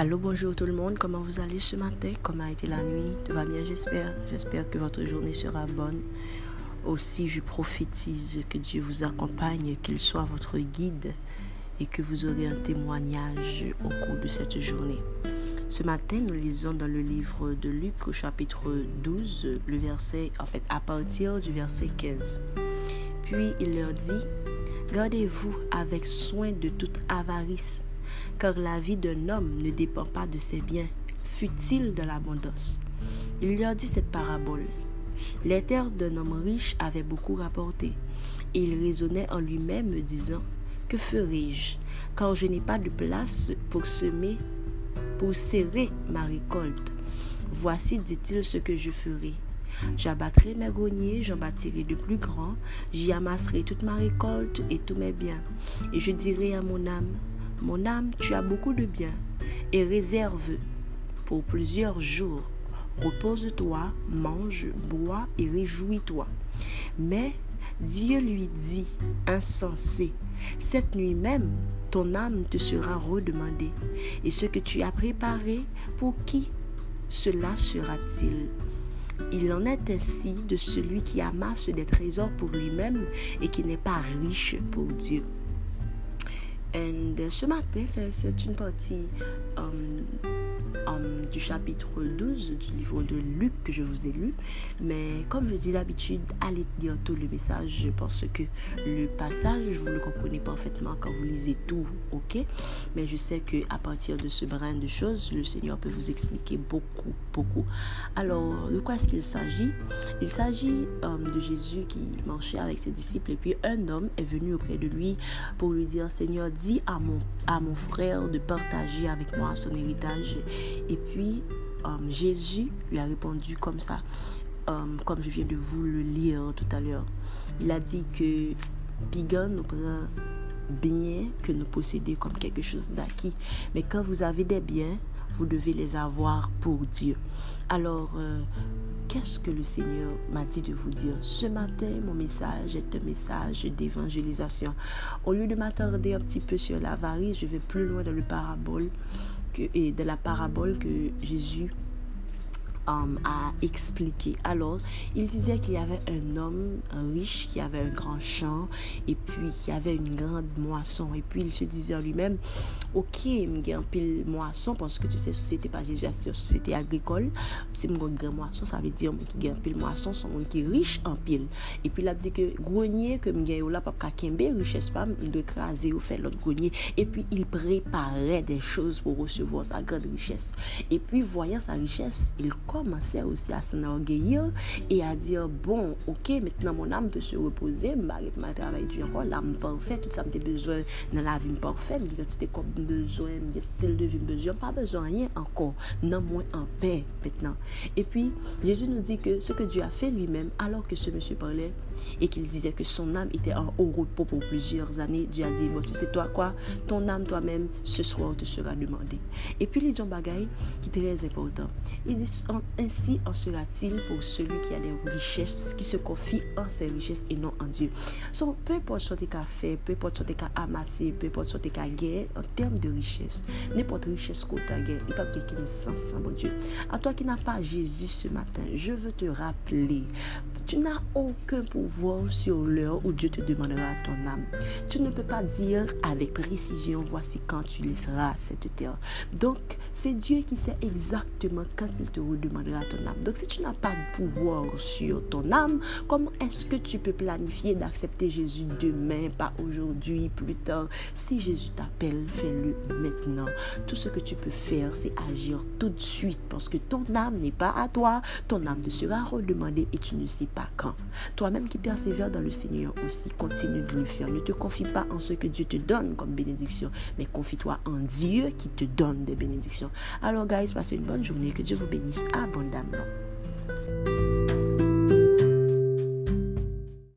Allô, bonjour tout le monde. Comment vous allez ce matin? Comment a été la nuit? Tout va bien, j'espère. J'espère que votre journée sera bonne. Aussi, je prophétise que Dieu vous accompagne, qu'il soit votre guide et que vous aurez un témoignage au cours de cette journée. Ce matin, nous lisons dans le livre de Luc au chapitre 12, le verset, en fait, à partir du verset 15. Puis il leur dit, Gardez-vous avec soin de toute avarice car la vie d'un homme ne dépend pas de ses biens, fut-il de l'abondance. Il leur dit cette parabole. Les terres d'un homme riche avaient beaucoup rapporté, et il raisonnait en lui-même, disant Que ferai-je, car je n'ai pas de place pour semer, pour serrer ma récolte? Voici, dit-il, ce que je ferai. J'abattrai mes greniers, j'en bâtirai de plus grands, j'y amasserai toute ma récolte et tous mes biens. Et je dirai à mon âme, mon âme, tu as beaucoup de biens et réserve pour plusieurs jours. Repose-toi, mange, bois et réjouis-toi. Mais Dieu lui dit, insensé, cette nuit même, ton âme te sera redemandée. Et ce que tu as préparé, pour qui cela sera-t-il? Il en est ainsi de celui qui amasse des trésors pour lui-même et qui n'est pas riche pour Dieu. Et ce matin, c'est une partie um, du chapitre 12 du livre de Luc que je vous ai lu. Mais comme je dis d'habitude, allez lire tout le message parce que le passage, vous le comprenez parfaitement quand vous lisez tout, ok? Mais je sais que à partir de ce brin de choses, le Seigneur peut vous expliquer beaucoup, beaucoup. Alors, de quoi est-ce qu'il s'agit? Il s'agit um, de Jésus qui marchait avec ses disciples et puis un homme est venu auprès de lui pour lui dire, Seigneur, dit à mon, à mon frère de partager avec moi son héritage. Et puis, euh, Jésus lui a répondu comme ça, euh, comme je viens de vous le lire tout à l'heure. Il a dit que Pigan nous prend bien que nous posséder comme quelque chose d'acquis. Mais quand vous avez des biens, vous devez les avoir pour Dieu. Alors, euh, qu'est-ce que le Seigneur m'a dit de vous dire? Ce matin, mon message est un message d'évangélisation. Au lieu de m'attarder un petit peu sur l'avarice, je vais plus loin dans le parabole et de la parabole que Jésus a expliqué. Alors, il disait qu'il y avait un homme, riche, qui avait un grand champ et puis qui avait une grande moisson. Et puis, il se disait en lui-même, ok, j'ai un pile moisson parce que tu sais, société pas Jésus, c'est une société agricole. C'est une grande moisson, ça veut dire que un pile moisson, c'est un qui est riche en pile. Et puis, il a dit que grenier que j'ai là, Kembe, richesse pas, il doit écraser ou faire l'autre grenier. Et puis, il préparait des choses pour recevoir sa grande richesse. Et puis, voyant sa richesse, il commençait aussi à s'enorgueillir et à dire bon, ok, maintenant mon âme peut se reposer, ma travail du encore, l'âme parfaite, tout ça, j'ai besoin dans la vie parfaite, j'ai quantité comme besoin, j'ai style de vie besoin, pas besoin rien encore, non moins en paix maintenant. Et puis, Jésus nous dit que ce que Dieu a fait lui-même, alors que ce monsieur parlait et qu'il disait que son âme était en haut repos pour plusieurs années, Dieu a dit, bon, tu sais toi quoi, ton âme toi-même, ce soir te sera demandé. Et puis, dit un bagaille qui est très important. Il dit, ainsi en sera-t-il pour celui qui a des richesses, qui se confie en ses richesses et non en Dieu. So, peu importe ce tu as fait, peu importe ce tu as amassé, peu importe ce tu as gagné en termes de richesse, n'importe richesse tu as gagné, il n'y a pas quelqu'un sens, mon Dieu. À toi qui n'as pas Jésus ce matin, je veux te rappeler, tu n'as aucun pouvoir sur l'heure où Dieu te demandera ton âme. Tu ne peux pas dire avec précision, voici quand tu laisseras cette terre. Donc, c'est Dieu qui sait exactement quand il te redemandera ton âme. Donc, si tu n'as pas de pouvoir sur ton âme, comment est-ce que tu peux planifier d'accepter Jésus demain, pas aujourd'hui, plus tard? Si Jésus t'appelle, fais-le maintenant. Tout ce que tu peux faire, c'est agir tout de suite parce que ton âme n'est pas à toi. Ton âme te sera redemandée et tu ne sais pas quand. Toi-même qui persévères dans le Seigneur aussi, continue de le faire. Ne te confie pas en ce que Dieu te donne comme bénédiction, mais confie-toi en Dieu qui te donne des bénédictions. Alors, guys, passez une bonne journée. Que Dieu vous bénisse abondamment.